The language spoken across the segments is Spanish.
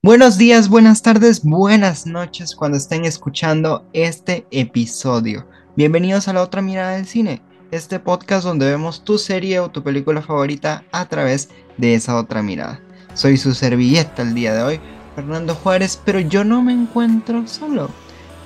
Buenos días, buenas tardes, buenas noches cuando estén escuchando este episodio. Bienvenidos a la otra mirada del cine, este podcast donde vemos tu serie o tu película favorita a través de esa otra mirada. Soy su servilleta el día de hoy, Fernando Juárez, pero yo no me encuentro solo.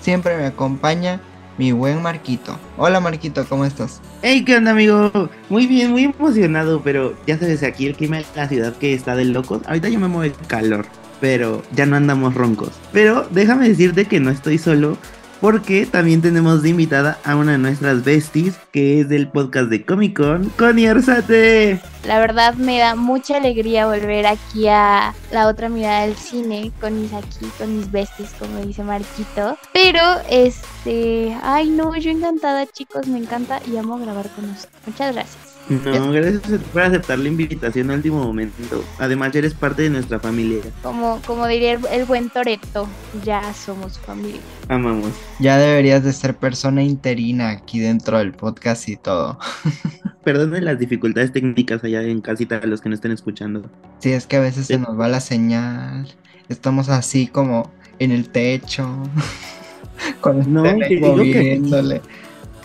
Siempre me acompaña mi buen Marquito. Hola Marquito, ¿cómo estás? Hey, ¿qué onda, amigo? Muy bien, muy emocionado, pero ya sabes, aquí el clima de la ciudad que está de locos. Ahorita yo me muevo el calor pero ya no andamos roncos. Pero déjame decirte que no estoy solo, porque también tenemos de invitada a una de nuestras besties, que es del podcast de Comic Con, Connie Arzate. La verdad me da mucha alegría volver aquí a la otra mirada del cine, con mis aquí, con mis besties, como dice Marquito. Pero, este, ay no, yo encantada chicos, me encanta y amo grabar con ustedes. Muchas gracias. No, gracias por aceptar la invitación al último momento. Además, ya eres parte de nuestra familia. Como, como diría el, buen Toreto, ya somos familia. Amamos. Ya deberías de ser persona interina aquí dentro del podcast y todo. Perdonen las dificultades técnicas allá en casita a los que no estén escuchando. Sí, es que a veces se nos va la señal. Estamos así como en el techo. con no, moviéndole.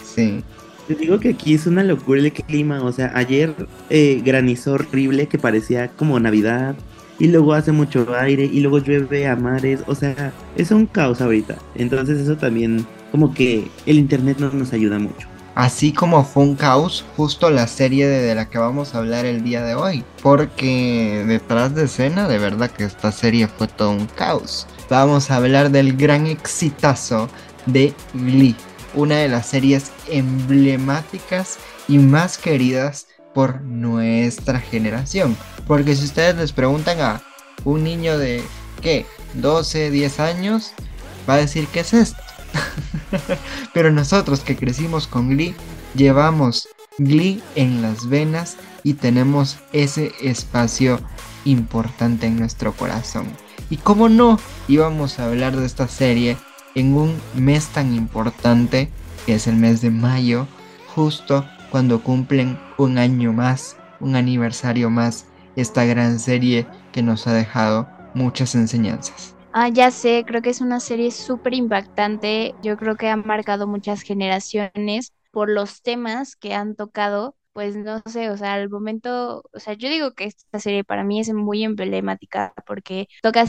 Sí. Te digo que aquí es una locura el clima. O sea, ayer eh, granizó horrible que parecía como Navidad. Y luego hace mucho aire. Y luego llueve a mares. O sea, es un caos ahorita. Entonces eso también como que el internet no nos ayuda mucho. Así como fue un caos justo la serie de, la que vamos a hablar el día de hoy. Porque detrás de escena, de verdad que esta serie fue todo un caos. Vamos a hablar del gran exitazo de Glee una de las series emblemáticas y más queridas por nuestra generación. Porque si ustedes les preguntan a un niño de, ¿qué? 12, 10 años, va a decir, ¿qué es esto? Pero nosotros que crecimos con Glee, llevamos Glee en las venas y tenemos ese espacio importante en nuestro corazón. Y cómo no íbamos a hablar de esta serie en un mes tan importante que es el mes de mayo, justo cuando cumplen un año más, un aniversario más, esta gran serie que nos ha dejado muchas enseñanzas. Ah, ya sé, creo que es una serie súper impactante, yo creo que ha marcado muchas generaciones por los temas que han tocado, pues no sé, o sea, al momento, o sea, yo digo que esta serie para mí es muy emblemática porque toca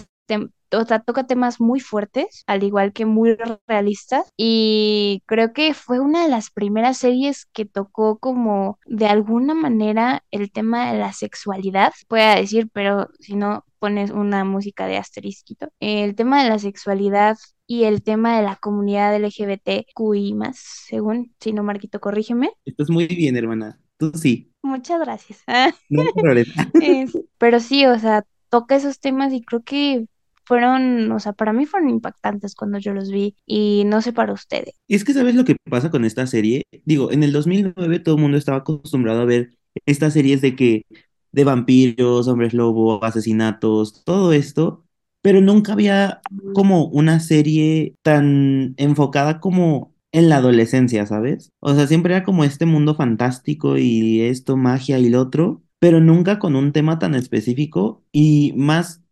o sea, toca temas muy fuertes, al igual que muy realistas, y creo que fue una de las primeras series que tocó como de alguna manera el tema de la sexualidad, pueda decir, pero si no pones una música de asterisquito, el tema de la sexualidad y el tema de la comunidad LGBTQI más, según, si no, Marquito, corrígeme. Estás muy bien, hermana. Tú sí. Muchas gracias. No pero sí, o sea, toca esos temas y creo que fueron, o sea, para mí fueron impactantes cuando yo los vi y no sé para ustedes. Es que sabes lo que pasa con esta serie. Digo, en el 2009 todo el mundo estaba acostumbrado a ver estas series de que de vampiros, hombres lobo, asesinatos, todo esto, pero nunca había como una serie tan enfocada como en la adolescencia, ¿sabes? O sea, siempre era como este mundo fantástico y esto, magia y lo otro, pero nunca con un tema tan específico y más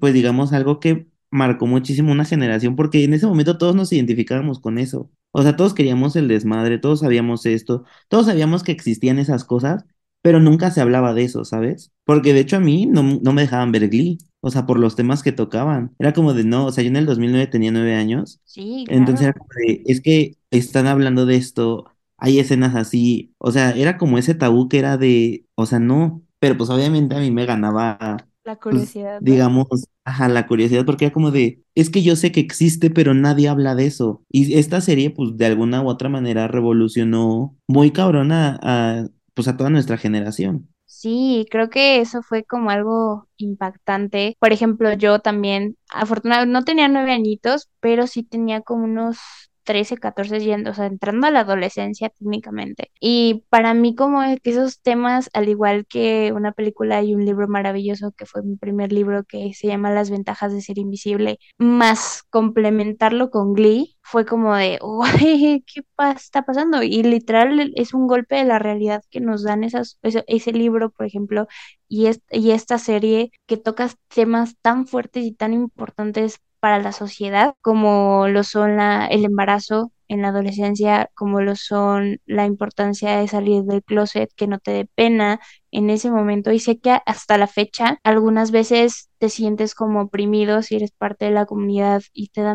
pues digamos, algo que marcó muchísimo una generación, porque en ese momento todos nos identificábamos con eso. O sea, todos queríamos el desmadre, todos sabíamos esto, todos sabíamos que existían esas cosas, pero nunca se hablaba de eso, ¿sabes? Porque de hecho a mí no, no me dejaban ver Glee, o sea, por los temas que tocaban. Era como de, no, o sea, yo en el 2009 tenía nueve años. Sí, Entonces era como de, es que están hablando de esto, hay escenas así, o sea, era como ese tabú que era de, o sea, no, pero pues obviamente a mí me ganaba la pues, curiosidad. digamos, ajá, la curiosidad, porque era como de, es que yo sé que existe, pero nadie habla de eso. Y esta serie, pues, de alguna u otra manera revolucionó muy cabrona a, pues, a toda nuestra generación. Sí, creo que eso fue como algo impactante. Por ejemplo, yo también, afortunadamente, no tenía nueve añitos, pero sí tenía como unos 13, 14, yendo, o sea, entrando a la adolescencia técnicamente. Y para mí como que esos temas, al igual que una película y un libro maravilloso que fue mi primer libro que se llama Las ventajas de ser invisible, más complementarlo con Glee, fue como de, ¿qué está pasando? Y literal es un golpe de la realidad que nos dan esas, ese, libro, por ejemplo, y, y esta serie que toca temas tan fuertes y tan importantes para la sociedad, como lo son la, el embarazo en la adolescencia, como lo son la importancia de salir del closet, que no te dé pena en ese momento. Y sé que hasta la fecha algunas veces te sientes como oprimido si eres parte de la comunidad y te da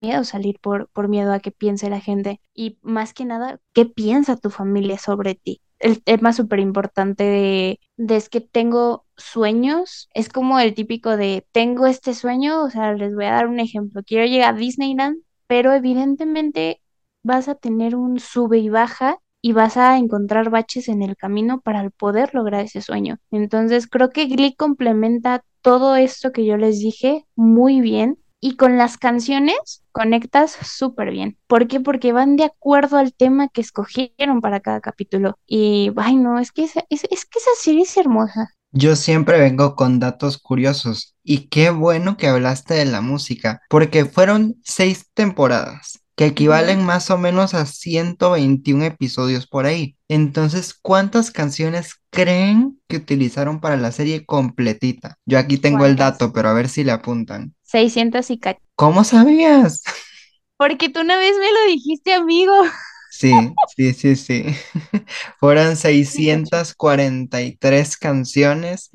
miedo salir por, por miedo a que piense la gente. Y más que nada, ¿qué piensa tu familia sobre ti? el tema súper importante de, de, es que tengo sueños, es como el típico de tengo este sueño, o sea, les voy a dar un ejemplo, quiero llegar a Disneyland, pero evidentemente vas a tener un sube y baja y vas a encontrar baches en el camino para poder lograr ese sueño. Entonces creo que Glee complementa todo esto que yo les dije muy bien y con las canciones conectas súper bien. ¿Por qué? Porque van de acuerdo al tema que escogieron para cada capítulo. Y, ay, no, es que esa, es, es que esa serie es hermosa. Yo siempre vengo con datos curiosos y qué bueno que hablaste de la música, porque fueron seis temporadas que equivalen más o menos a 121 episodios por ahí. Entonces, ¿cuántas canciones creen que utilizaron para la serie completita? Yo aquí tengo el dato, pero a ver si le apuntan. 600 y ¿Cómo sabías? Porque tú una vez me lo dijiste, amigo. Sí, sí, sí, sí. Fueron 643 canciones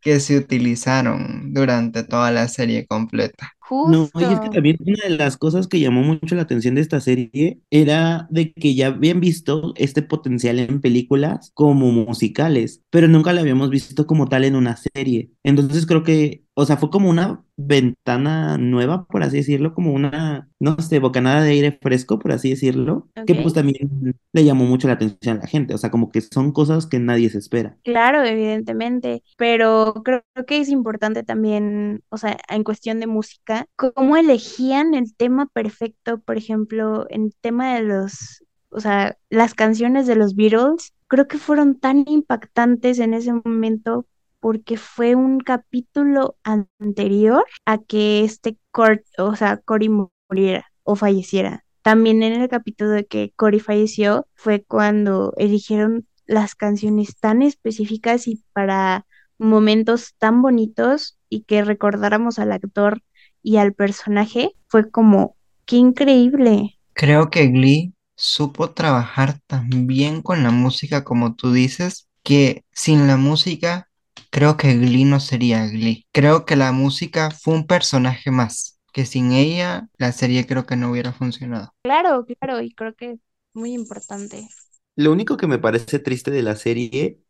que se utilizaron durante toda la serie completa. No, y es que también una de las cosas que llamó mucho la atención de esta serie era de que ya habían visto este potencial en películas como musicales, pero nunca la habíamos visto como tal en una serie. Entonces creo que, o sea, fue como una ventana nueva, por así decirlo, como una, no sé, bocanada de aire fresco, por así decirlo, que pues también le llamó mucho la atención a la gente, o sea, como que son cosas que nadie se espera. Claro, evidentemente, pero creo que es importante también, o sea, en cuestión de música, cómo elegían el tema perfecto, por ejemplo, en tema de los, o sea, las canciones de los Beatles, creo que fueron tan impactantes en ese momento porque fue un capítulo anterior a que este Cory, o sea, Cory muriera o falleciera. También en el capítulo de que Cory falleció fue cuando eligieron las canciones tan específicas y para momentos tan bonitos y que recordáramos al actor y al personaje, fue como, qué increíble. Creo que Glee supo trabajar tan bien con la música como tú dices, que sin la música Creo que Glee no sería Glee. Creo que la música fue un personaje más, que sin ella la serie creo que no hubiera funcionado. Claro, claro, y creo que es muy importante. Lo único que me parece triste de la serie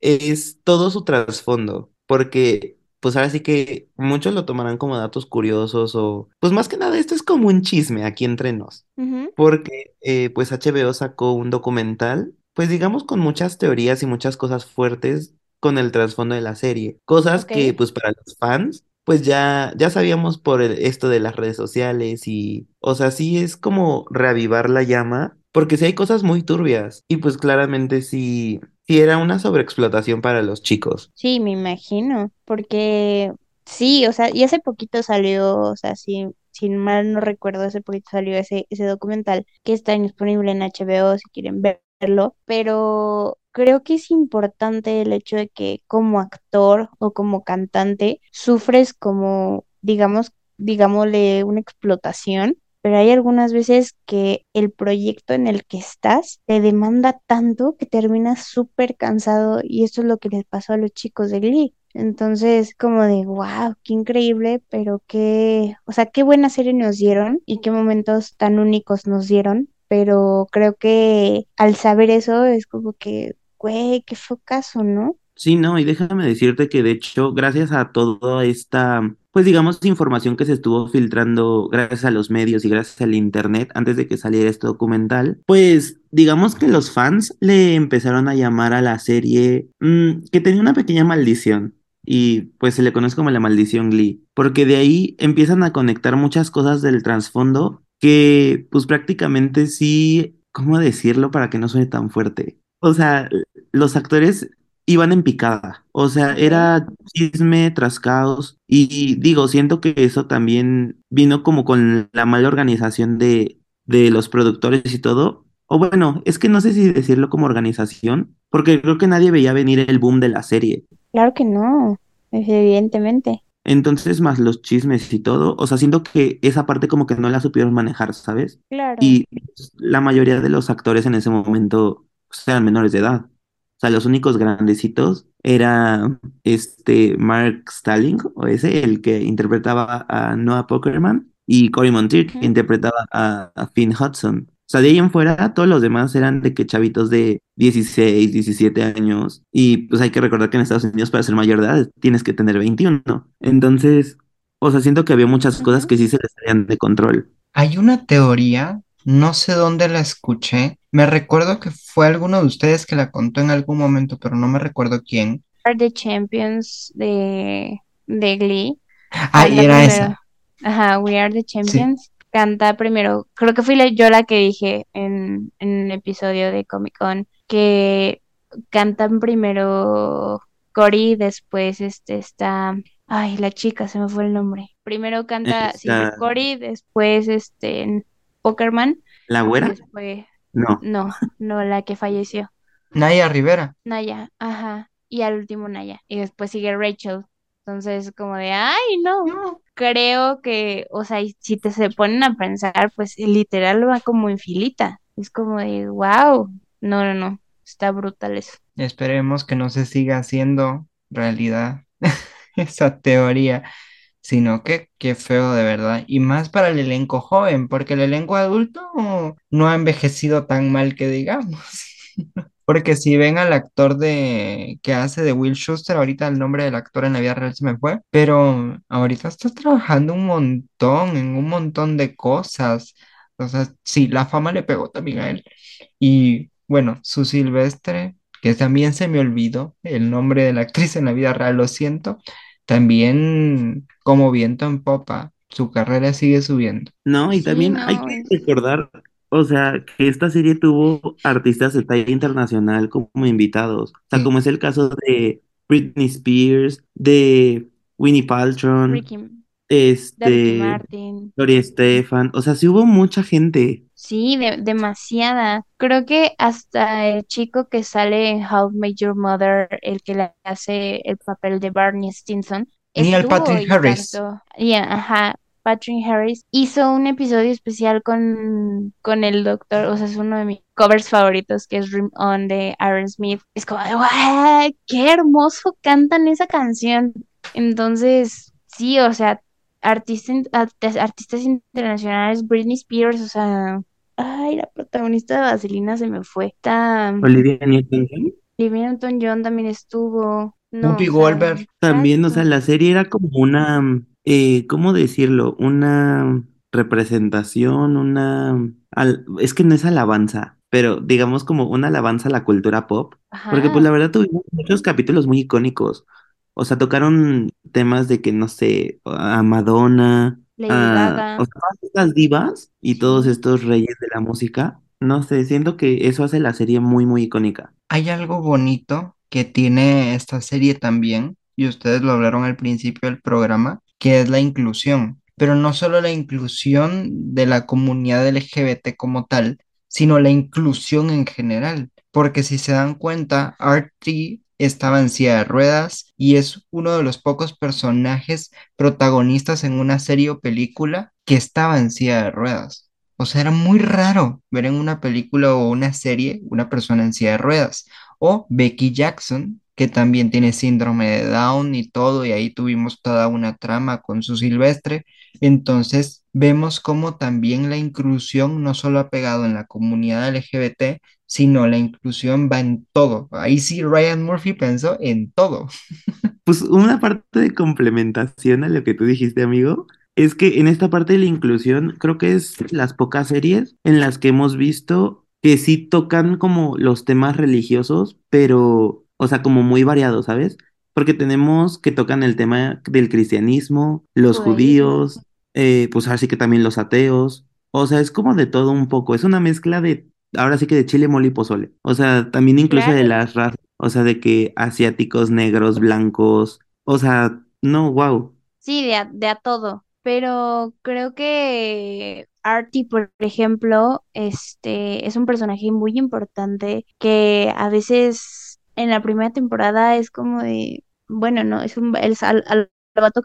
es todo su trasfondo, porque pues ahora sí que muchos lo tomarán como datos curiosos o pues más que nada esto es como un chisme aquí entre nos, porque eh, pues HBO sacó un documental, pues digamos con muchas teorías y muchas cosas fuertes con el trasfondo de la serie. Cosas que, pues, para los fans, pues ya, ya sabíamos por esto de las redes sociales y, o sea, sí es como reavivar la llama, porque sí hay cosas muy turbias y pues claramente sí, sí era una sobreexplotación para los chicos. Sí, me imagino, porque sí, o sea, y hace poquito salió, o sea, sí, sin mal no recuerdo, hace poquito salió ese, ese documental que está disponible en HBO si quieren verlo, pero creo que es importante el hecho de que como actor o como cantante sufres como, digamos, digámosle, una explotación, pero hay algunas veces que el proyecto en el que estás te demanda tanto que terminas súper cansado y eso es lo que les pasó a los chicos de Glee. Entonces, como de, wow, qué increíble, pero qué, o sea, qué buena serie nos dieron y qué momentos tan únicos nos dieron, pero creo que al saber eso es como que güey, qué caso, ¿no? Sí, no, y déjame decirte que de hecho, gracias a toda esta, pues digamos, información que se estuvo filtrando gracias a los medios y gracias al internet antes de que saliera este documental, pues digamos que los fans le empezaron a llamar a la serie mm, que tenía una pequeña maldición y pues se le conoce como la maldición Glee, porque de ahí empiezan a conectar muchas cosas del trasfondo que pues prácticamente sí, ¿cómo decirlo para que no suene tan fuerte? O sea, los actores iban en picada, o sea, era chisme tras caos y digo, siento que eso también vino como con la mala organización de, de los productores y todo, o bueno, es que no sé si decirlo como organización, porque creo que nadie veía venir el boom de la serie. Claro que no, evidentemente. Entonces, más los chismes y todo, o sea, siento que esa parte como que no la supieron manejar, ¿sabes? Claro. Y la mayoría de los actores en ese momento pues, eran menores de edad. O sea, los únicos grandecitos era este Mark Stalling, o ese, el que interpretaba a Noah Pokerman, y Cory Monteith, que interpretaba a, a Finn Hudson. O sea, de ahí en fuera, todos los demás eran de que chavitos de 16, 17 años. Y pues hay que recordar que en Estados Unidos para ser mayor de edad tienes que tener 21. Entonces, o sea, siento que había muchas cosas que sí se les salían de control. Hay una teoría, no sé dónde la escuché. Me recuerdo que fue alguno de ustedes que la contó en algún momento, pero no me recuerdo quién. Are the Champions de, de Glee. Ah, era esa. Ajá, We Are the Sí. Champions. Canta primero. Creo que fui la- yo la que dije en, en un episodio de Comic Con que cantan primero Cory, después este está. Ay, la chica, se me fue el nombre. Primero canta, sí, Esta, Cory, después este Pokerman ¿la güera? después. No. No, no, la que falleció. Naya Rivera. Naya, ajá. Y al último Naya. Y después sigue Rachel. Entonces, como de, ay, no. Creo que, o sea, si te se ponen a pensar, pues literal va como en filita. Es como de, wow. No, no, no. Está brutal eso. Esperemos que no se siga haciendo realidad esa teoría, sino que qué feo de verdad. Y más para el elenco joven, porque el elenco adulto no ha envejecido tan mal que digamos. Porque si ven al actor de que hace de Will Schuster, ahorita el nombre del actor en la vida real se me fue, pero ahorita está trabajando un montón, en un montón de cosas. O sea, sí, la fama le pegó también a él. Y bueno, su Silvestre, que también se me olvidó el nombre de la actriz en la vida real, lo siento, también como viento en popa, su carrera sigue subiendo. No, y Sí, también hay que recordar, o sea, que esta serie tuvo artistas de talla internacional como invitados. O sea, Sí, como es el caso de Britney Spears, de Winnie Paltrow, este, Martin. Gloria Estefan. O sea, sí hubo mucha gente. Sí, de- demasiada. Creo que hasta el chico que sale en How Met Your Mother, el que le hace el papel de Barney Stinson, Neil Patrick Harris. Y, ajá, Patrick Harris hizo un episodio especial con, con el doctor, o sea, es uno de mis covers favoritos, que es Dream On de Aerosmith. Es como, ¡guau! ¡Qué hermoso cantan esa canción! Entonces, sí, o sea, artistas, artistas internacionales, Britney Spears, o sea, ay, la protagonista de Vaselina se me fue. Está Olivia Newton-John. Olivia Newton-John también estuvo. No, Whoopi Goldberg. También, o sea, la serie era como una, eh, ¿cómo decirlo? Una representación, una... al- es que no es alabanza, pero digamos como una alabanza a la cultura pop, porque pues la verdad tuvimos muchos capítulos muy icónicos. O sea, tocaron temas de que, no sé, a Madonna, Lady a, o sea, todas estas divas y todos estos reyes de la música. No sé, siento que eso hace la serie muy, muy icónica. Hay algo bonito que tiene esta serie también, y ustedes lo hablaron al principio del programa, que es la inclusión. Pero no solo la inclusión de la comunidad LGBT como tal, sino la inclusión en general. Porque si se dan cuenta, Artie estaba en silla de ruedas y es uno de los pocos personajes protagonistas en una serie o película que estaba en silla de ruedas. O sea, era muy raro ver en una película o una serie una persona en silla de ruedas. O Becky Jackson, que también tiene síndrome de Down y todo, y ahí tuvimos toda una trama con su Silvestre. Entonces, vemos cómo también la inclusión no solo ha pegado en la comunidad LGBT, sino la inclusión va en todo. Ahí sí Ryan Murphy pensó en todo. Pues una parte de complementación a lo que tú dijiste, amigo, es que en esta parte de la inclusión creo que es las pocas series en las que hemos visto que sí tocan como los temas religiosos, pero, o sea, como muy variados, ¿sabes? Porque tenemos que tocan el tema del cristianismo, los judíos, eh, pues así que también los ateos. O sea, es como de todo un poco. Es una mezcla de, ahora sí que de chile, mole y pozole. O sea, también incluso de las razas. O sea, de que asiáticos, negros, blancos. O sea, no, wow. Sí, de a, de a todo. Pero creo que Artie, por ejemplo, este es un personaje muy importante que a veces en la primera temporada es como de, bueno, no, es un el al, al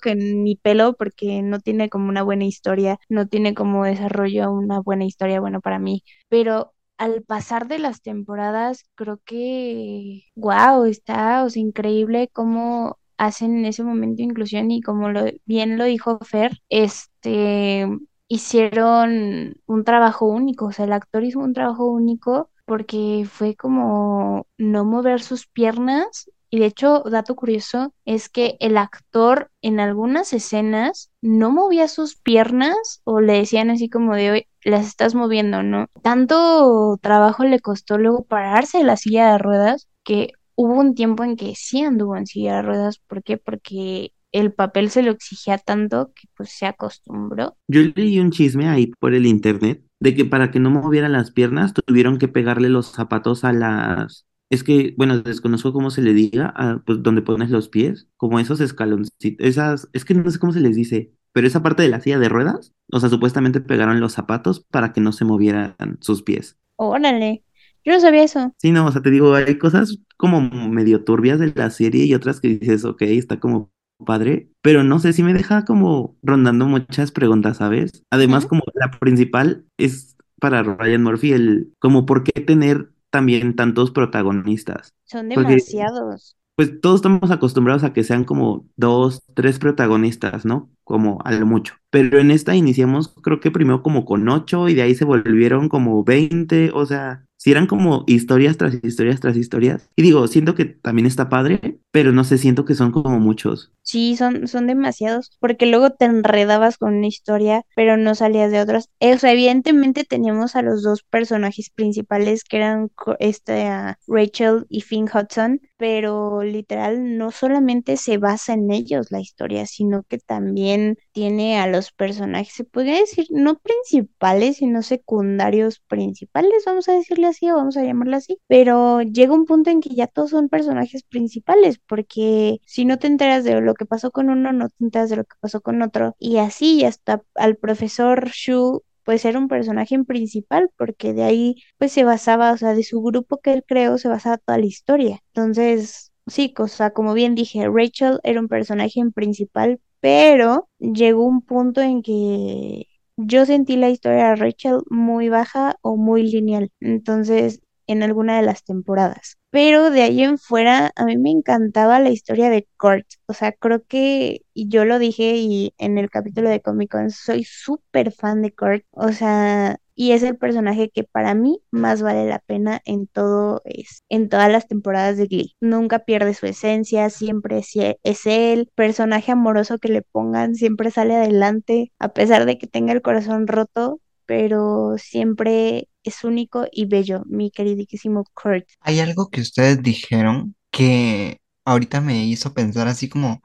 que ni pelo porque no tiene como una buena historia, no tiene como desarrollo una buena historia, bueno, para mí. Pero al pasar de las temporadas, creo que, wow, está, o sea, increíble cómo hacen en ese momento inclusión y como lo, bien lo dijo Fer, este, hicieron un trabajo único, o sea, el actor hizo un trabajo único porque fue como no mover sus piernas. Y de hecho, dato curioso es que el actor en algunas escenas no movía sus piernas o le decían así como de hoy, las estás moviendo, ¿no? Tanto trabajo le costó luego pararse de la silla de ruedas que hubo un tiempo en que sí anduvo en silla de ruedas. ¿Por qué? Porque el papel se lo exigía tanto que pues se acostumbró. Yo leí un chisme ahí por el internet de que para que no moviera las piernas tuvieron que pegarle los zapatos a las... Es que, bueno, desconozco cómo se le diga, a, pues donde pones los pies, como esos escaloncitos, esas, es que no sé cómo se les dice, pero esa parte de la silla de ruedas, o sea, supuestamente pegaron los zapatos para que no se movieran sus pies. Órale, yo no sabía eso. Sí, no, o sea, te digo, hay cosas como medio turbias de la serie y otras que dices, ok, está como padre, pero no sé si me deja como rondando muchas preguntas, ¿sabes? Además, como la principal es para Ryan Murphy, el como por qué tener también tantos protagonistas. Son Porque demasiados. pues todos estamos acostumbrados a que sean como dos, tres protagonistas, ¿no? Como a lo mucho. Pero en esta iniciamos, creo que primero como con ocho y de ahí se volvieron como veinte, o sea, si eran como historias tras historias tras historias. Y digo, siento que también está padre, pero no sé, siento que son como muchos. Sí, son, son demasiados, porque luego te enredabas con una historia, pero no salías de otras. Eh, O sea, evidentemente teníamos a los dos personajes principales, que eran esta, Rachel y Finn Hudson, pero literal no solamente se basa en ellos la historia, sino que también tiene a los personajes, se podría decir, no principales, sino secundarios principales, vamos a decirle así, o vamos a llamarlo así, pero llega un punto en que ya todos son personajes principales, porque si no te enteras de lo que pasó con uno, no te de lo que pasó con otro, y así hasta al profesor Shu pues era un personaje principal porque de ahí pues se basaba, o sea, de su grupo que él creó se basaba toda la historia. Entonces, sí, o sea, como bien dije, Rachel era un personaje principal, pero llegó un punto en que yo sentí la historia de Rachel muy baja o muy lineal. Entonces, en alguna de las temporadas. Pero de ahí en fuera, a mí me encantaba la historia de Kurt. O sea, creo que, y yo lo dije y en el capítulo de Comic Con, soy súper fan de Kurt. O sea, y es el personaje que para mí más vale la pena en todo es, en todas las temporadas de Glee. Nunca pierde su esencia, siempre es, él, personaje amoroso que le pongan, siempre sale adelante, a pesar de que tenga el corazón roto, pero siempre es único y bello, mi queridísimo Kurt. Hay algo que ustedes dijeron que ahorita me hizo pensar así como,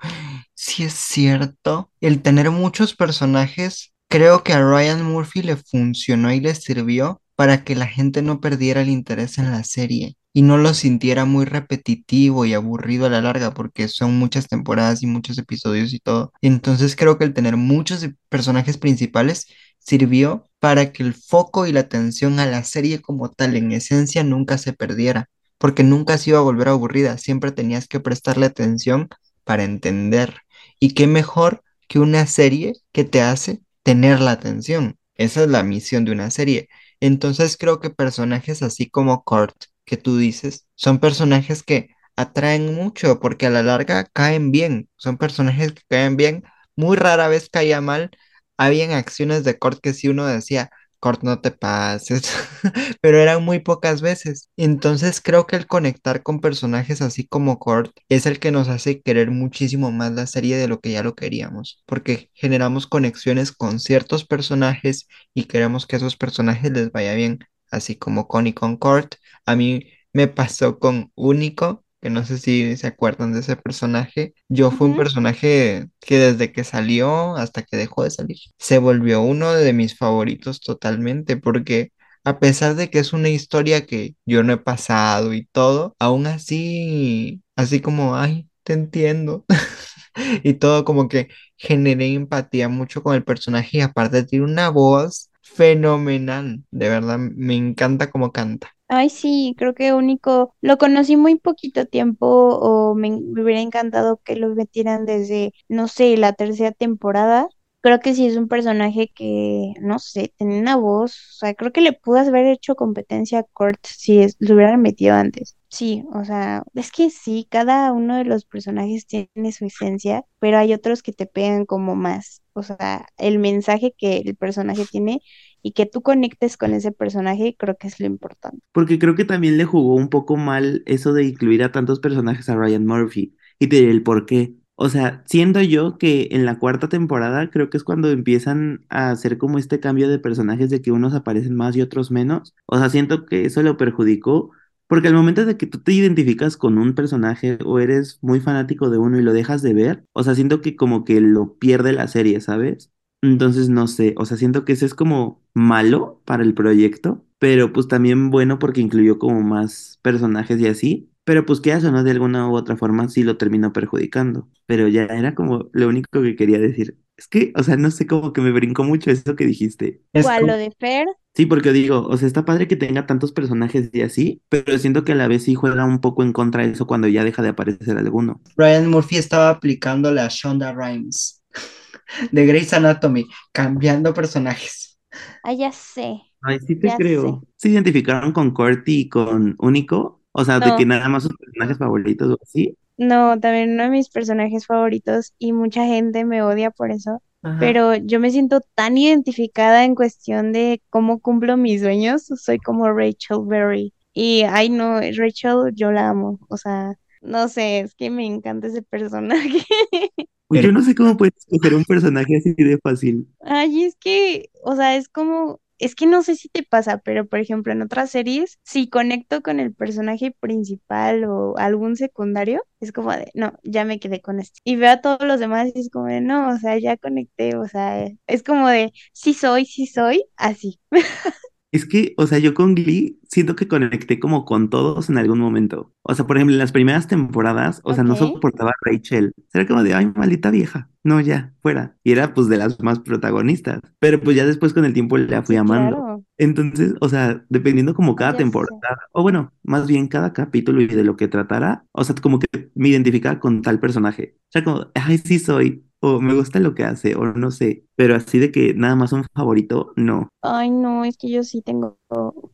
si es cierto, el tener muchos personajes, creo que a Ryan Murphy le funcionó y le sirvió para que la gente no perdiera el interés en la serie y no lo sintiera muy repetitivo y aburrido a la larga, porque son muchas temporadas y muchos episodios y todo. Entonces creo que el tener muchos personajes principales sirvió para que el foco y la atención a la serie como tal, en esencia, nunca se perdiera, porque nunca se iba a volver aburrida, siempre tenías que prestarle atención para entender. Y qué mejor que una serie que te hace tener la atención. Esa es la misión de una serie. Entonces creo que personajes así como Kurt, que tú dices, son personajes que atraen mucho porque a la larga caen bien. Son personajes que caen bien. Muy rara vez caía mal habían acciones de Kurt que si uno decía, Kurt, no te pases, pero eran muy pocas veces. Entonces creo que el conectar con personajes así como Kurt es el que nos hace querer muchísimo más la serie de lo que ya lo queríamos, porque generamos conexiones con ciertos personajes y queremos que a esos personajes les vaya bien, así como Connie con Kurt. A mí me pasó con Único que no sé si se acuerdan de ese personaje. Yo fue un Ujú. personaje que desde que salió hasta que dejó de salir, se volvió uno de mis favoritos totalmente, porque a pesar de que es una historia que yo no he pasado y todo, aún así, así como, ay, te entiendo. Y todo como que generé empatía mucho con el personaje y aparte tiene una voz fenomenal, de verdad, me encanta cómo canta. Ay, sí, creo que único, lo conocí muy poquito tiempo o me, me hubiera encantado que lo metieran desde, no sé, la tercera temporada. Creo que sí es un personaje que, no sé, tenía una voz, o sea, creo que le pudo haber hecho competencia a Kurt si es- lo hubieran metido antes. Sí, o sea, es que sí, cada uno de los personajes tiene su esencia, pero hay otros que te pegan como más. O sea, el mensaje que el personaje tiene y que tú conectes con ese personaje, creo que es lo importante. Porque creo que también le jugó un poco mal eso de incluir a tantos personajes a Ryan Murphy. Y te diré el por qué. O sea, siendo yo que en la cuarta temporada creo que es cuando empiezan a hacer como este cambio de personajes de que unos aparecen más y otros menos. O sea, siento que eso lo perjudicó. Porque al momento de que tú te identificas con un personaje o eres muy fanático de uno y lo dejas de ver, o sea, siento que como que lo pierde la serie, ¿sabes? Entonces, no sé, o sea, siento que ese es como malo para el proyecto, pero pues también bueno porque incluyó como más personajes y así, pero pues que eso, ¿no? De alguna u otra forma sí lo terminó perjudicando, pero ya era como lo único que quería decir. Es que, o sea, no sé, como que me brincó mucho eso que dijiste. Es ¿Cuál? Lo de Fer. Sí, porque digo, o sea, está padre que tenga tantos personajes y así, pero siento que a la vez sí juega un poco en contra de eso cuando ya deja de aparecer alguno. Ryan Murphy estaba aplicando la Shonda Rhimes de Grey's Anatomy, cambiando personajes. Ah, ya sé, Ay, sí te ya sé. creo. ¿Se identificaron con Corty y con Único? O sea, de que No, nada más sus personajes favoritos o así. no, también uno de mis personajes favoritos y mucha gente me odia por eso, Ajá. pero yo me siento tan identificada en cuestión de cómo cumplo mis sueños, soy como Rachel Berry. Y, ay, no, Rachel, yo la amo, o sea, no sé, es que me encanta ese personaje. Pues Pero yo no sé cómo puedes escoger un personaje así de fácil. Ay, es que, o sea, es como, es que no sé si te pasa, pero por ejemplo, en otras series, si conecto con el personaje principal o algún secundario, es como de, no, ya me quedé con este. Y veo a todos los demás y es como de, no, o sea, ya conecté, o sea, es como de, sí soy, sí soy, así. Es que, o sea, yo con Glee siento que conecté como con todos en algún momento. O sea, por ejemplo, en las primeras temporadas, o sea, no soportaba a Rachel. Era como de, ay, maldita vieja. No, ya, fuera. Y era pues de las más protagonistas. Pero pues ya después con el tiempo la fui sí, amando. claro. Entonces, o sea, dependiendo como cada temporada, o bueno, más bien cada capítulo y de lo que tratara, o sea, como que me identificaba con tal personaje. O sea, como, ay, sí soy, o me gusta lo que hace, o no sé, pero así de que nada más un favorito, no. Ay, no, es que yo sí tengo,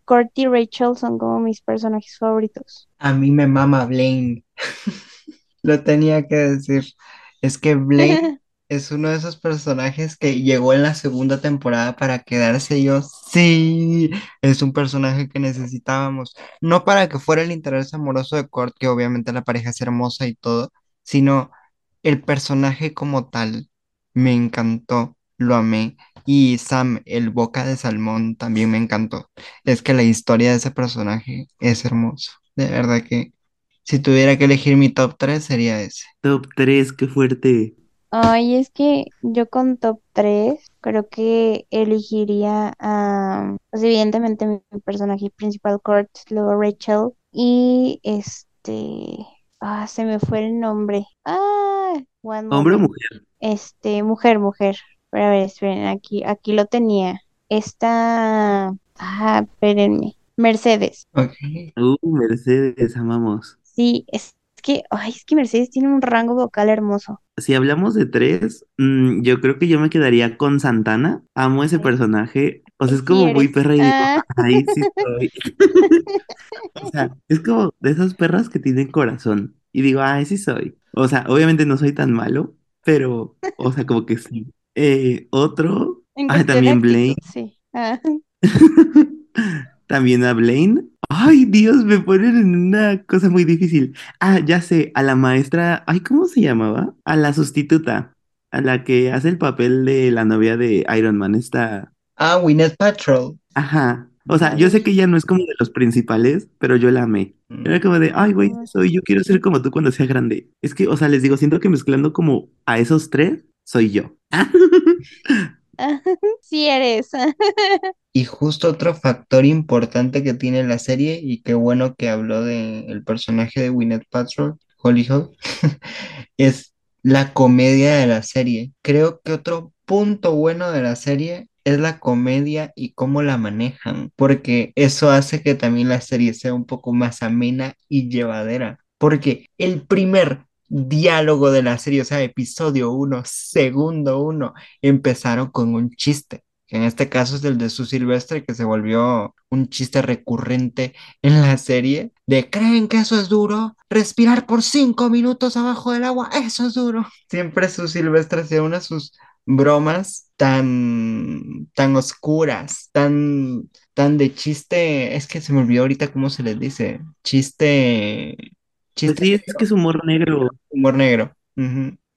Kurt y Rachel son como mis personajes favoritos. a mí me mama Blaine. Lo tenía que decir. Es que Blaine es uno de esos personajes que llegó en la segunda temporada para quedarse. y Yo, sí, es un personaje que necesitábamos. No para que fuera el interés amoroso de Kurt, que obviamente la pareja es hermosa y todo, sino el personaje como tal. Me encantó, lo amé. Y Sam, el boca de salmón, también me encantó. Es que la historia de ese personaje es hermoso. De verdad que si tuviera que elegir mi top 3 sería ese. Top 3, qué fuerte. Ay, es que yo con top 3 creo que elegiría a, pues evidentemente mi personaje principal, Kurt, luego Rachel y este, ah, se me fue el nombre. Ah, one ¿Hombre o mujer? Este, mujer, mujer. Pero a ver, esperen, aquí, aquí lo tenía. Esta, ah, espérenme. Mercedes. Ok. Uh, Mercedes, amamos. Sí, es que, ay, es que Mercedes tiene un rango vocal hermoso. Si hablamos de tres, mm, yo creo que yo me quedaría con Santana. Amo ese personaje. O sea, es como muy perra y digo, Ah. ay, sí soy. O sea, es como de esas perras que tienen corazón. Y digo, ay, sí soy. O sea, obviamente no soy tan malo, pero, o sea, como que sí. Eh, otro, ah, también Blaine. sí. Ah, También a Blaine. Ay, Dios, me ponen en una cosa muy difícil. Ah, ya sé, a la maestra, ay, ¿cómo se llamaba? A la sustituta, a la que hace el papel de la novia de Iron Man, esta, Ah, Gwyneth Paltrow. ajá. O sea, yo sé que ella no es como de los principales, pero yo la amé. Era como de, ay, güey, Mm. soy yo quiero ser como tú cuando sea grande. Es que, o sea, les digo, siento que mezclando como a esos tres, soy yo. Sí eres. Y justo otro factor importante que tiene la serie, y qué bueno que habló del personaje de Gwyneth Paltrow, Hollyhock, es la comedia de la serie. Creo que otro punto bueno de la serie es la comedia y cómo la manejan, porque eso hace que también la serie sea un poco más amena y llevadera. Porque el primer diálogo de la serie, o sea, episodio 1, segundo 1, empezaron con un chiste que en este caso es el de Sue Silvestre, que se volvió un chiste recurrente en la serie, de ¿creen que eso es duro? Respirar por cinco minutos abajo del agua, eso es duro. Siempre Sue Silvestre hacía una de sus bromas tan, tan oscuras, tan, tan de chiste, es que se me olvidó ahorita cómo se les dice, chiste, Pues chiste sí, es que es humor negro. humor negro.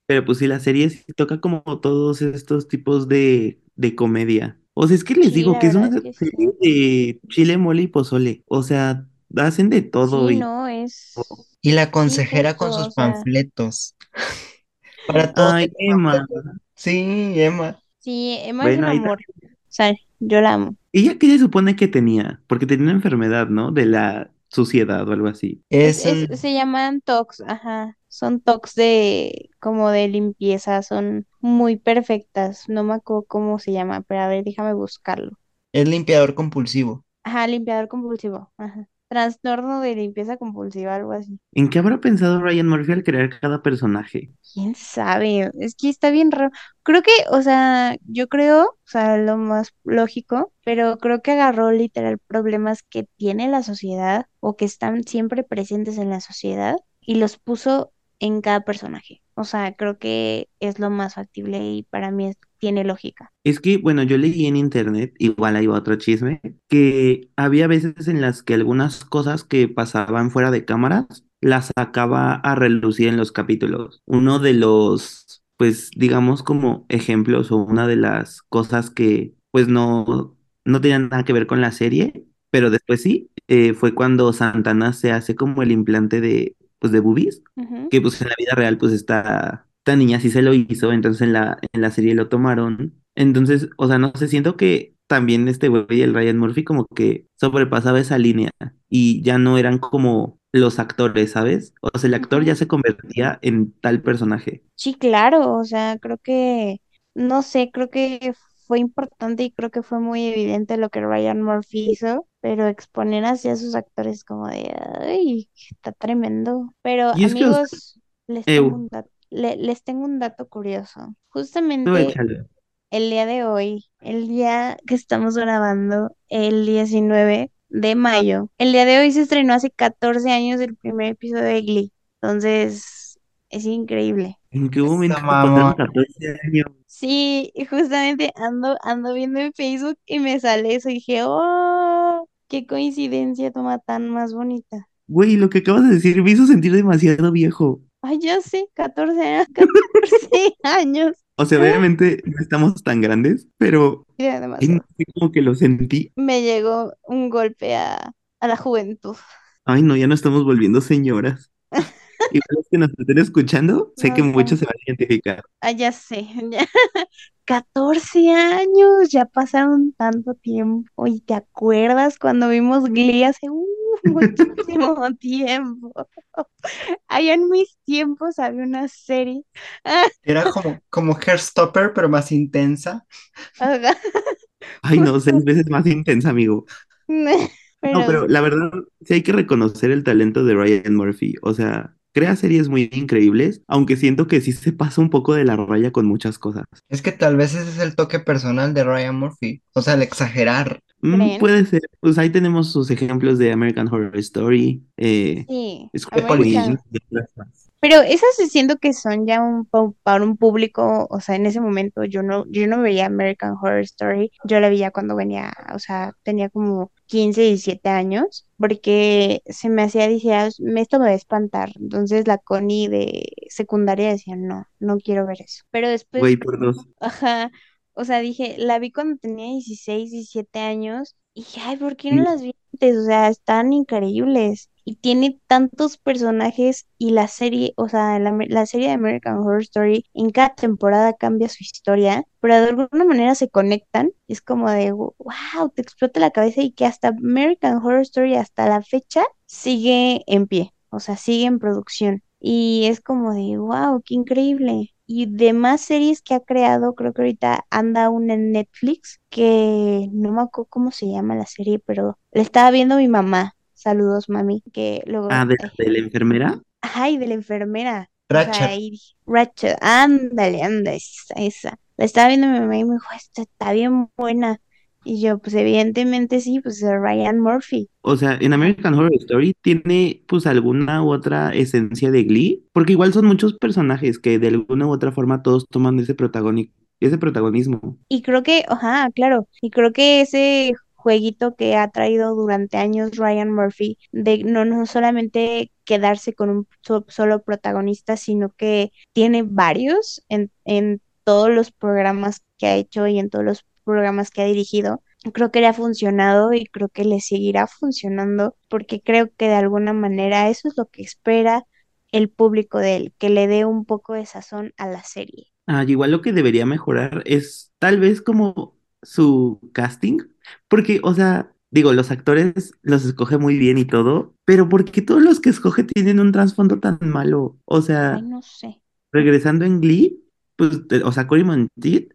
Pero pues sí, la serie sí toca como todos estos tipos de, de comedia. O sea, es que les Sí, digo que es una que serie de chile, mole y pozole. O sea, hacen de todo Sí, y... no, es... Y la consejera con sus panfletos. Para todos Ay, Emma. Sí, Emma. Sí, Emma es un Bueno, ahí amor. O sea, yo la amo. ¿Ella qué se supone que tenía? Porque tenía una enfermedad, ¿no? De la suciedad o algo así. Es, Es es, se llaman tocs, ajá. Son tocs de como de limpieza, son muy perfectas. No me acuerdo cómo se llama, pero a ver, déjame buscarlo. es limpiador compulsivo. Ajá, limpiador compulsivo. Ajá. Trastorno de limpieza compulsiva, algo así. ¿En qué habrá pensado Ryan Murphy al crear cada personaje? ¿Quién sabe? Es que está bien raro. Creo que, o sea, yo creo, o sea, lo más lógico, pero creo que agarró literal problemas que tiene la sociedad o que están siempre presentes en la sociedad y los puso en cada personaje. O sea, creo que es lo más factible y para mí tiene lógica. Es que, bueno, yo leí en internet, igual va otro chisme, que había veces en las que algunas cosas que pasaban fuera de cámaras las sacaba a relucir en los capítulos. Uno de los, pues, digamos como ejemplos o una de las cosas que, pues, no, no tenían nada que ver con la serie, pero después sí, eh, fue cuando Santana se hace como el implante de, pues, de boobies que pues en la vida real pues esta, esta niña sí se lo hizo, entonces en la, en la serie lo tomaron. Entonces, o sea, no sé, siento que también este güey, el Ryan Murphy, como que sobrepasaba esa línea y ya no eran como los actores, ¿sabes? O sea, el actor ya se convertía en tal personaje. Sí, claro, o sea, creo que, no sé, creo que fue importante y creo que fue muy evidente lo que Ryan Murphy hizo, pero exponer así a sus actores como de, ay, está tremendo. Pero amigos, les tengo eu, un dato, les tengo un dato curioso. Justamente el día de hoy, el día que estamos grabando, el 19 de mayo, el día de hoy se estrenó hace 14 años el primer episodio de Glee. Entonces, es increíble. ¿En qué momento mamá. pasaron 14 años? Sí, y justamente ando, ando viendo en Facebook y me sale eso y dije, oh, qué coincidencia, toma tan más bonita. Güey, lo que acabas de decir me hizo sentir demasiado viejo. Ay, ya sé, 14 años, 14 años. O sea, obviamente no estamos tan grandes, pero sé, como que lo sentí. Me llegó un golpe a, a la juventud. Ay, no, ya no estamos volviendo señoras. Igual los que nos estén escuchando, sé No que muchos se van a identificar. Ah, ya sé, ya. 14 años, ya pasaron tanto tiempo. ¿Y te acuerdas cuando vimos Glee hace uh, muchísimo tiempo? Allá en mis tiempos había una serie. Era como, como Hairstopper, pero más intensa. Ay, no, seis veces más intensa, amigo. No, Pero pero la verdad, sí hay que reconocer el talento de Ryan Murphy. O sea, crea series muy increíbles, aunque siento que sí se pasa un poco de la raya con muchas cosas. Es que tal vez ese es el toque personal de Ryan Murphy. O sea, el exagerar. Mm, puede ser. Pues ahí tenemos sus ejemplos de American Horror Story, eh, Sí, American. Pero esas siento que son ya un para un público, o sea, en ese momento yo no, yo no veía American Horror Story, yo la veía cuando venía, o sea, tenía como 15, 17 años, porque se me hacía, decía, "Me- esto me va a espantar. Entonces la Connie de secundaria decía, no, no quiero ver eso. Pero Güey, después, por dos. ajá, o sea, dije, la vi cuando tenía 16, 17 años Y dije, ay, ¿por qué no las vi antes? O sea, están increíbles. Y tiene tantos personajes y la serie, o sea, la, la serie de American Horror Story en cada temporada cambia su historia, pero de alguna manera se conectan. Es como de, wow, te explota la cabeza y que hasta American Horror Story hasta la fecha sigue en pie, o sea, sigue en producción. Y es como de, wow, qué increíble. Y de más series que ha creado, creo que ahorita anda una en Netflix, que no me acuerdo cómo se llama la serie, pero la estaba viendo mi mamá. Saludos, mami, que luego... Ah, ¿de, de la enfermera? Ay, de la enfermera. Ratchet. Ratchet, ándale, ándale, esa, esa. La estaba viendo mi mamá y me dijo, esta está bien buena. Y yo, pues evidentemente sí, pues Ryan Murphy. O sea, en American Horror Story tiene pues alguna u otra esencia de Glee, porque igual son muchos personajes que de alguna u otra forma todos toman ese protagónico ese protagonismo. Y creo que, ajá, claro, y creo que ese jueguito que ha traído durante años Ryan Murphy, de no, no solamente quedarse con un solo protagonista, sino que tiene varios en, en todos los programas que ha hecho y en todos los programas que ha dirigido. Creo que le ha funcionado y creo que le seguirá funcionando porque creo que de alguna manera eso es lo que espera el público de él, que le dé un poco de sazón a la serie. Ah, igual lo que debería mejorar es tal vez como su casting, porque, o sea, digo, los actores los escoge muy bien y todo, pero ¿por qué todos los que escoge tienen un trasfondo tan malo? O sea, Ay, no sé. regresando en Glee, pues, o sea, Cory Monteith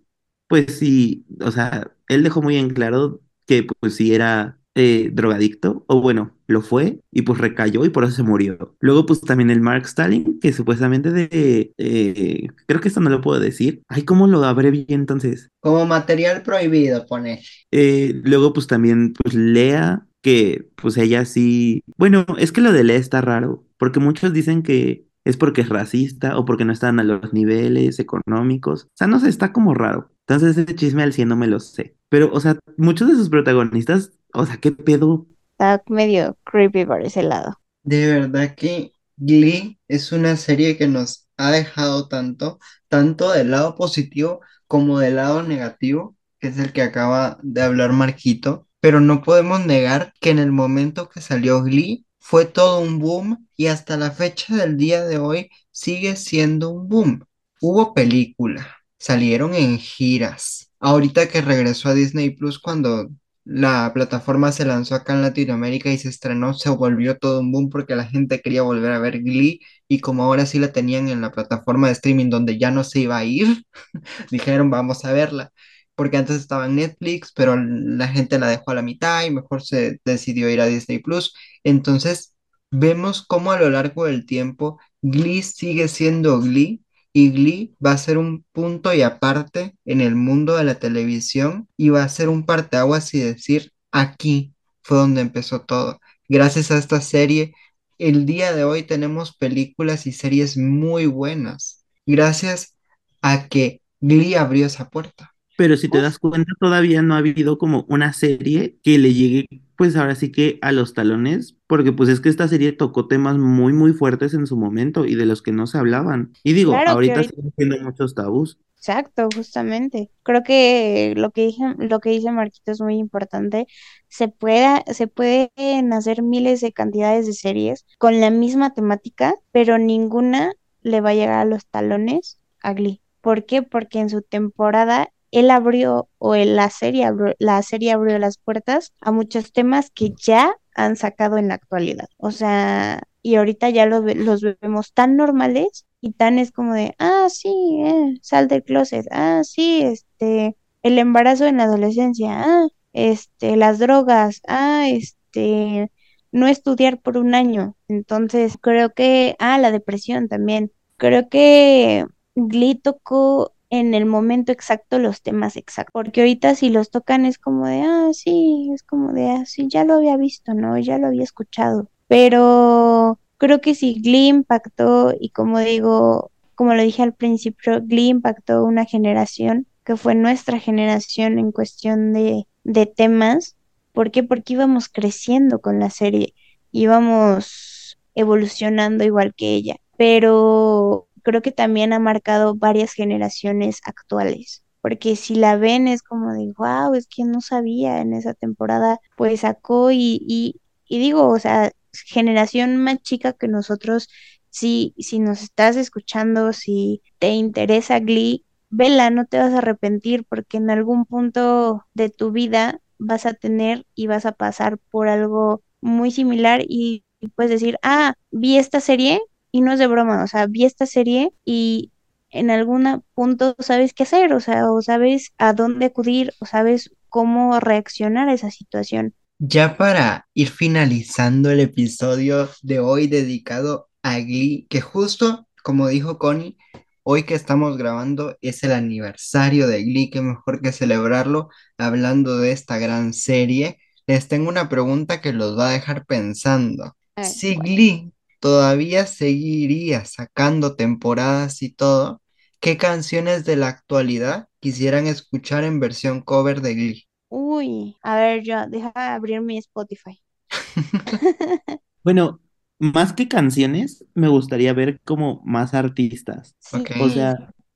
pues sí, o sea, él dejó muy en claro que pues sí era eh, drogadicto, o bueno, lo fue, y pues recayó y por eso se murió. Luego pues también el Mark Stalin, que supuestamente de, eh, creo que esto no lo puedo decir. Ay, ¿cómo lo abrevié entonces? Como material prohibido, pone. Eh, luego pues también pues Lea, que pues ella sí, bueno, es que lo de Lea está raro, porque muchos dicen que es porque es racista o porque no están a los niveles económicos. O sea, no sé, está como raro. Entonces ese chisme al 100 no me lo sé. Pero, o sea, muchos de sus protagonistas, o sea, ¿qué pedo? Está medio creepy por ese lado. De verdad que Glee es una serie que nos ha dejado tanto, tanto del lado positivo como del lado negativo, que es el que acaba de hablar Marquito. Pero no podemos negar que en el momento que salió Glee fue todo un boom y hasta la fecha del día de hoy sigue siendo un boom. Hubo película, salieron en giras. Ahorita que regresó a Disney Plus cuando la plataforma se lanzó acá en Latinoamérica y se estrenó, se volvió todo un boom porque la gente quería volver a ver Glee y como ahora sí la tenían en la plataforma de streaming donde ya no se iba a ir, dijeron vamos a verla. Porque antes estaba en Netflix, pero la gente la dejó a la mitad y mejor se decidió ir a Disney Plus. Entonces, vemos cómo a lo largo del tiempo Glee sigue siendo Glee y Glee va a ser un punto y aparte en el mundo de la televisión y va a ser un parteaguas y decir, aquí fue donde empezó todo. Gracias a esta serie, el día de hoy tenemos películas y series muy buenas. Gracias a que Glee abrió esa puerta. Pero si te das cuenta, todavía no ha habido como una serie que le llegue, pues ahora sí que a los talones, porque pues es que esta serie tocó temas muy, muy fuertes en su momento y de los que no se hablaban. Y digo, Claro ahorita ahorita- siguen siendo muchos tabús. Exacto, justamente. Creo que lo que dije, lo que dice Marquito es muy importante. Se puede, se pueden hacer miles de cantidades de series con la misma temática, pero ninguna le va a llegar a los talones a Glee. ¿Por qué? Porque en su temporada él abrió, o la serie abrió, la serie abrió las puertas a muchos temas que ya han sacado en la actualidad. O sea, y ahorita ya los, los vemos tan normales y tan es como de, ah, sí, eh, sal del closet, ah, sí, este, el embarazo en la adolescencia, ah, este, las drogas, ah, este, no estudiar por un año. Entonces, creo que, ah, la depresión también. Creo que Glee tocó en el momento exacto los temas exactos, porque ahorita si los tocan es como de, ah, sí, es como de, ah, sí, ya lo había visto, ¿no? Ya lo había escuchado. Pero creo que si Glee impactó, y como digo, como lo dije al principio, Glee impactó una generación que fue nuestra generación en cuestión de, de temas. ¿Por qué? Porque íbamos creciendo con la serie, íbamos evolucionando igual que ella, pero creo que también ha marcado varias generaciones actuales. porque si la ven es como de, wow, es que no sabía en esa temporada, pues sacó y, y, y digo, o sea, generación más chica que nosotros, si, si nos estás escuchando, si te interesa Glee, vela, no te vas a arrepentir porque en algún punto de tu vida vas a tener y vas a pasar por algo muy similar y puedes decir, ah, vi esta serie y no es de broma, o sea, vi esta serie y en algún punto sabes qué hacer, o sea, o sabes a dónde acudir, o sabes cómo reaccionar a esa situación. Ya para ir finalizando el episodio de hoy dedicado a Glee, que justo como dijo Connie, hoy que estamos grabando es el aniversario de Glee, que mejor que celebrarlo hablando de esta gran serie. Les tengo una pregunta que los va a dejar pensando. Si. Glee todavía seguiría sacando temporadas y todo, ¿qué canciones de la actualidad quisieran escuchar en versión cover de Glee? Uy, a ver, yo, deja abrir mi Spotify. Bueno, más que canciones, me gustaría ver como más artistas. Ok. O sea,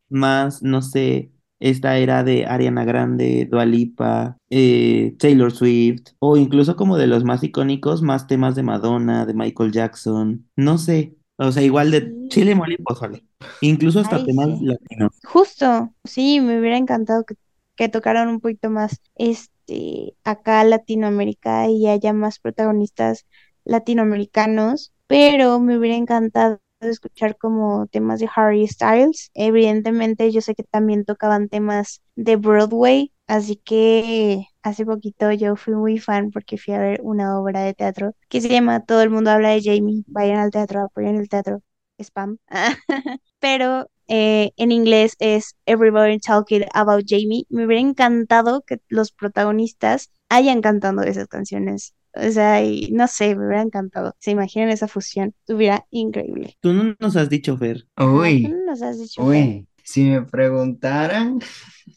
más, no sé, esta era de Ariana Grande, Dua Lipa, eh, Taylor Swift, o incluso como de los más icónicos, más temas de Madonna, de Michael Jackson, no sé, o sea, igual de. Chile, mole y pozole, incluso hasta Ay, temas sí. latinos. Justo, sí, me hubiera encantado que, que tocaran un poquito más este acá Latinoamérica y haya más protagonistas latinoamericanos, pero me hubiera encantado escuchar como temas de Harry Styles. Evidentemente, yo sé que también tocaban temas de Broadway, así que hace poquito yo fui muy fan porque fui a ver una obra de teatro que se llama Todo el mundo habla de Jamie. Vayan al teatro, apoyen el teatro. Spam. pero eh, en inglés es Everybody Talking About Jamie. Me hubiera encantado que los protagonistas hayan cantado esas canciones. O sea, y no sé, me hubiera encantado. ¿Se imaginan esa fusión? Estuviera increíble. Tú no nos has dicho, Fer. Ajá, tú Uy, no nos has dicho, Fer. uy, si me preguntaran,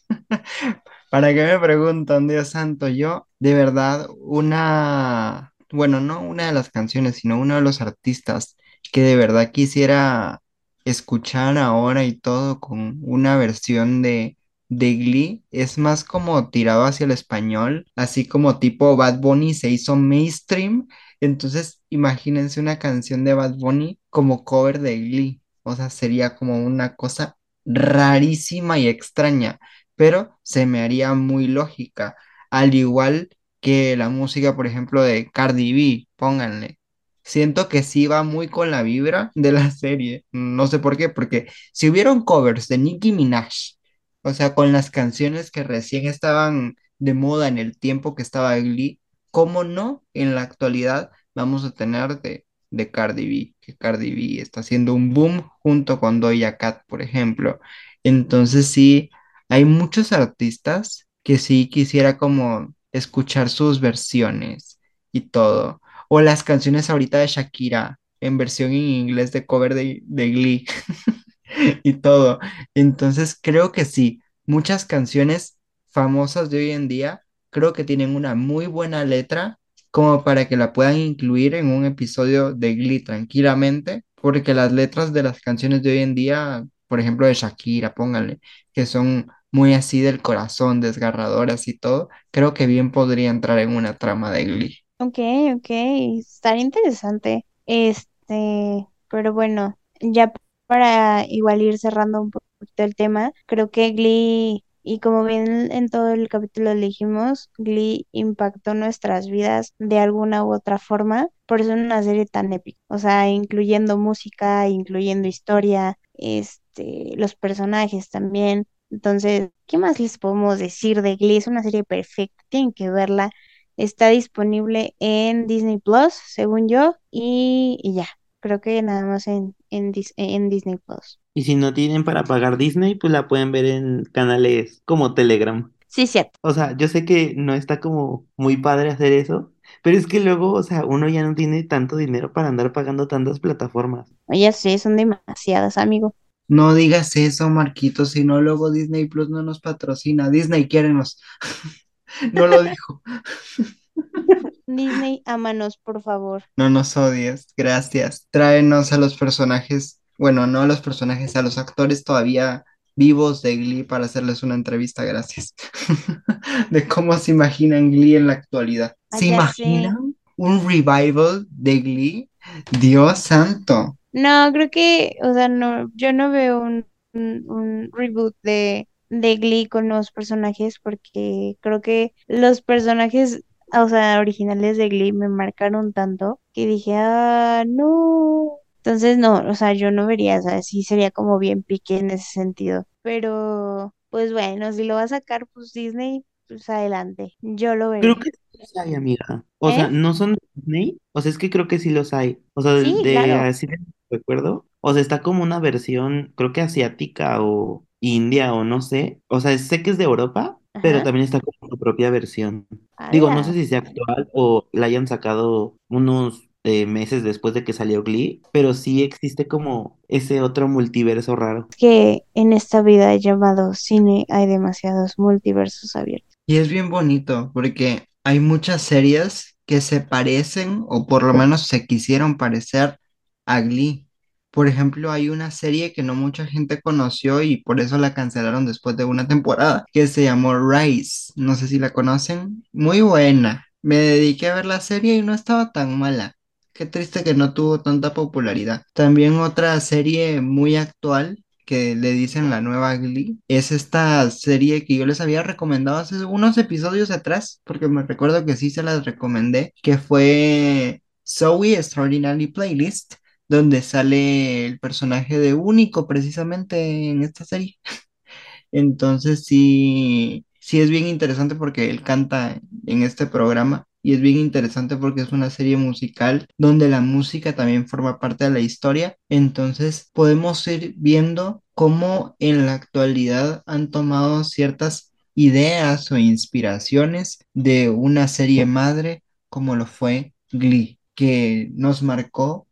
¿para qué me preguntan, Dios santo? Yo, de verdad, una, bueno, no una de las canciones, sino uno de los artistas que de verdad quisiera escuchar ahora y todo con una versión de, de Glee, es más como tirado hacia el español, así como tipo Bad Bunny se hizo mainstream, entonces imagínense una canción de Bad Bunny como cover de Glee. O sea, sería como una cosa rarísima y extraña, pero se me haría muy lógica. Al igual que la música, por ejemplo, de Cardi B, pónganle. Siento que sí va muy con la vibra de la serie. No sé por qué, porque si hubieron covers de Nicki Minaj, o sea, con las canciones que recién estaban de moda en el tiempo que estaba Glee, ¿cómo no en la actualidad vamos a tener de de Cardi B, que Cardi B está haciendo un boom junto con Doja Cat, por ejemplo. Entonces sí, hay muchos artistas que sí quisiera como escuchar sus versiones y todo. O las canciones ahorita de Shakira en versión en inglés de cover de, de Glee y todo. Entonces creo que sí, muchas canciones famosas de hoy en día creo que tienen una muy buena letra como para que la puedan incluir en un episodio de Glee tranquilamente, porque las letras de las canciones de hoy en día, por ejemplo de Shakira, pónganle, que son muy así del corazón, desgarradoras y todo, creo que bien podría entrar en una trama de Glee. Ok, ok, estaría interesante. Este, pero bueno, ya para igual ir cerrando un poquito el tema, creo que Glee, y como bien en todo el capítulo dijimos, Glee impactó nuestras vidas de alguna u otra forma, por eso es una serie tan épica, o sea, incluyendo música, incluyendo historia, este, los personajes también. Entonces, ¿qué más les podemos decir de Glee? Es una serie perfecta, tienen que verla. Está disponible en Disney Plus, según yo, y, y ya, creo que nada más en, en, Dis- en Disney Plus. Y si no tienen para pagar Disney, pues la pueden ver en canales como Telegram. Sí, cierto. O sea, yo sé que no está como muy padre hacer eso, pero es que luego, o sea, uno ya no tiene tanto dinero para andar pagando tantas plataformas. Ya sé, son demasiadas, amigo. No digas eso, Marquito, si no luego Disney Plus no nos patrocina. Disney, quiérenos. No lo dijo. Disney, ámanos, por favor. No nos odies, gracias. Tráenos a los personajes, bueno, no a los personajes, a los actores todavía vivos de Glee para hacerles una entrevista, gracias. de cómo se imaginan Glee en la actualidad. Ah, ¿Se imaginan un revival de Glee? Dios santo. No, creo que, o sea, no, yo no veo un, un, un reboot de, de Glee con los personajes porque creo que los personajes, o sea, originales de Glee me marcaron tanto que dije, ah, no. Entonces, no, o sea, yo no vería, o sea, sí sería como bien pique en ese sentido. Pero, pues bueno, si lo va a sacar, pues Disney, pues adelante, yo lo Creo veré. que sí los hay, amiga. O sea, ¿Eh? no son de Disney. O sea, es que creo que sí los hay. O sea, de, Sí, de claro. así de recuerdo. O sea, está como una versión, creo que asiática o india o no sé. O sea, sé que es de Europa, pero también está como su propia versión. Digo, no sé si sea actual o la hayan sacado unos eh, meses después de que salió Glee, pero sí existe como ese otro multiverso raro. que en esta vida llamado cine hay demasiados multiversos abiertos. Y es bien bonito porque hay muchas series que se parecen o por lo menos se quisieron parecer a Glee. Por ejemplo, hay una serie que no mucha gente conoció y por eso la cancelaron después de una temporada, que se llamó Rise. No sé si la conocen. Muy buena. Me dediqué a ver la serie y no estaba tan mala. Qué triste que no tuvo tanta popularidad. También otra serie muy actual que le dicen la nueva Glee, es esta serie que yo les había recomendado hace unos episodios atrás, porque me recuerdo que sí se las recomendé, que fue Zoe Extraordinary Playlist, donde sale el personaje de Único precisamente en esta serie. Entonces sí, sí es bien interesante porque él canta en este programa y es bien interesante porque es una serie musical donde la música también forma parte de la historia. Entonces podemos ir viendo cómo en la actualidad han tomado ciertas ideas o inspiraciones de una serie madre como lo fue Glee, que nos marcó,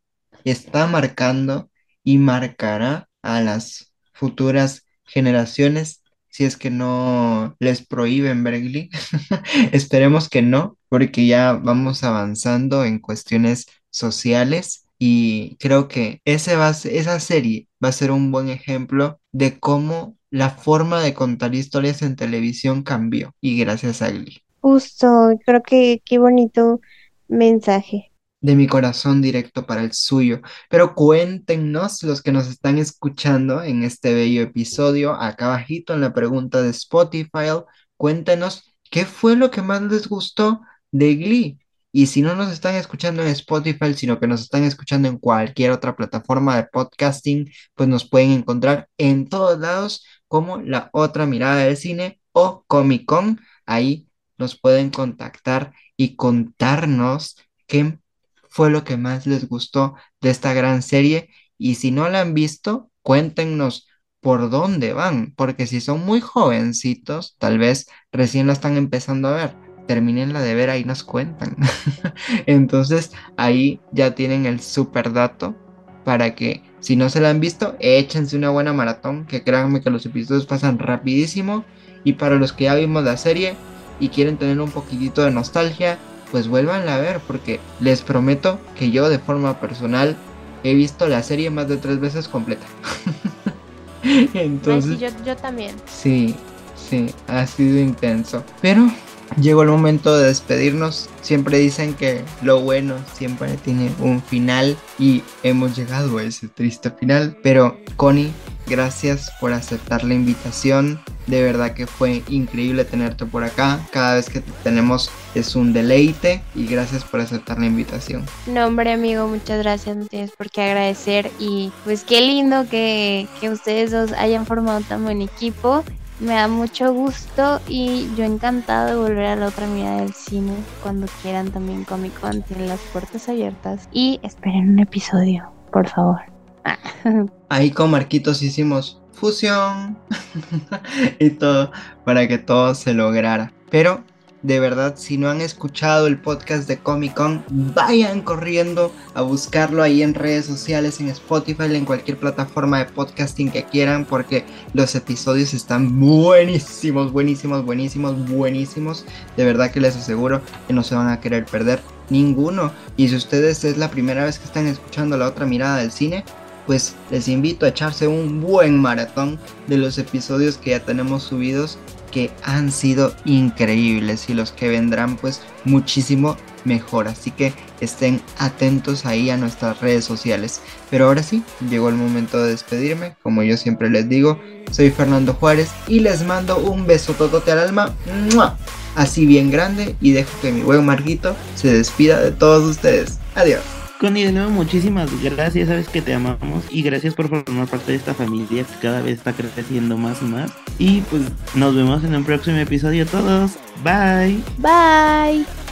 está marcando y marcará a las futuras generaciones si es que no les prohíben ver Glee. Esperemos que no, porque ya vamos avanzando en cuestiones sociales y creo que ese va esa serie va a ser un buen ejemplo de cómo la forma de contar historias en televisión cambió y gracias a Glee. Justo, creo que qué bonito mensaje. De mi corazón directo para el suyo. Pero cuéntenos los que nos están escuchando en este bello episodio, acá abajito en la pregunta de Spotify, cuéntenos qué fue lo que más les gustó de Glee. Y si no nos están escuchando en Spotify, sino que nos están escuchando en cualquier otra plataforma de podcasting, pues nos pueden encontrar en todos lados como La Otra Mirada del Cine o Comic Con. Ahí nos pueden contactar y contarnos qué fue lo que más les gustó de esta gran serie y si no la han visto, cuéntenos por dónde van, porque si son muy jovencitos, tal vez recién la están empezando a ver, terminenla de ver, ahí nos cuentan. Entonces ahí ya tienen el super dato para que si no se la han visto, échense una buena maratón, que créanme que los episodios pasan rapidísimo y para los que ya vimos la serie y quieren tener un poquitito de nostalgia, pues vuélvanla a ver, porque les prometo que yo de forma personal he visto la serie más de tres veces completa. Ay, sí, Entonces, yo, yo también. sí, sí, ha sido intenso. Pero llegó el momento de despedirnos. Siempre dicen que lo bueno siempre tiene un final y hemos llegado a ese triste final. Pero Connie, gracias por aceptar la invitación. De verdad que fue increíble tenerte por acá. Cada vez que te tenemos es un deleite y gracias por aceptar la invitación. No, hombre, amigo, muchas gracias. No tienes por qué agradecer. Y pues qué lindo que, que ustedes dos hayan formado tan buen equipo. Me da mucho gusto y yo encantada de volver a la otra mirada del cine. Cuando quieran también Comic Con las puertas abiertas. Y esperen un episodio, por favor. Ah, Ahí con Marquitos hicimos fusión y todo para que todo se lograra. Pero de verdad, si no han escuchado el podcast de Comic Con, vayan corriendo a buscarlo ahí en redes sociales, en Spotify, en cualquier plataforma de podcasting que quieran, porque los episodios están buenísimos, buenísimos, buenísimos, buenísimos. De verdad que les aseguro que no se van a querer perder ninguno. Y si ustedes es la primera vez que están escuchando la otra mirada del cine, pues les invito a echarse un buen maratón de los episodios que ya tenemos subidos que han sido increíbles y los que vendrán pues muchísimo mejor. Así que estén atentos ahí a nuestras redes sociales. Pero ahora sí, llegó el momento de despedirme. Como yo siempre les digo, soy Fernando Juárez y les mando un beso totote al alma. Así bien grande y dejo que mi buen Marguito se despida de todos ustedes. Adiós. Connie, de nuevo, muchísimas gracias, sabes que te amamos y gracias por formar parte de esta familia que cada vez está creciendo más y más. Y pues nos vemos en un próximo episodio todos. Bye. Bye.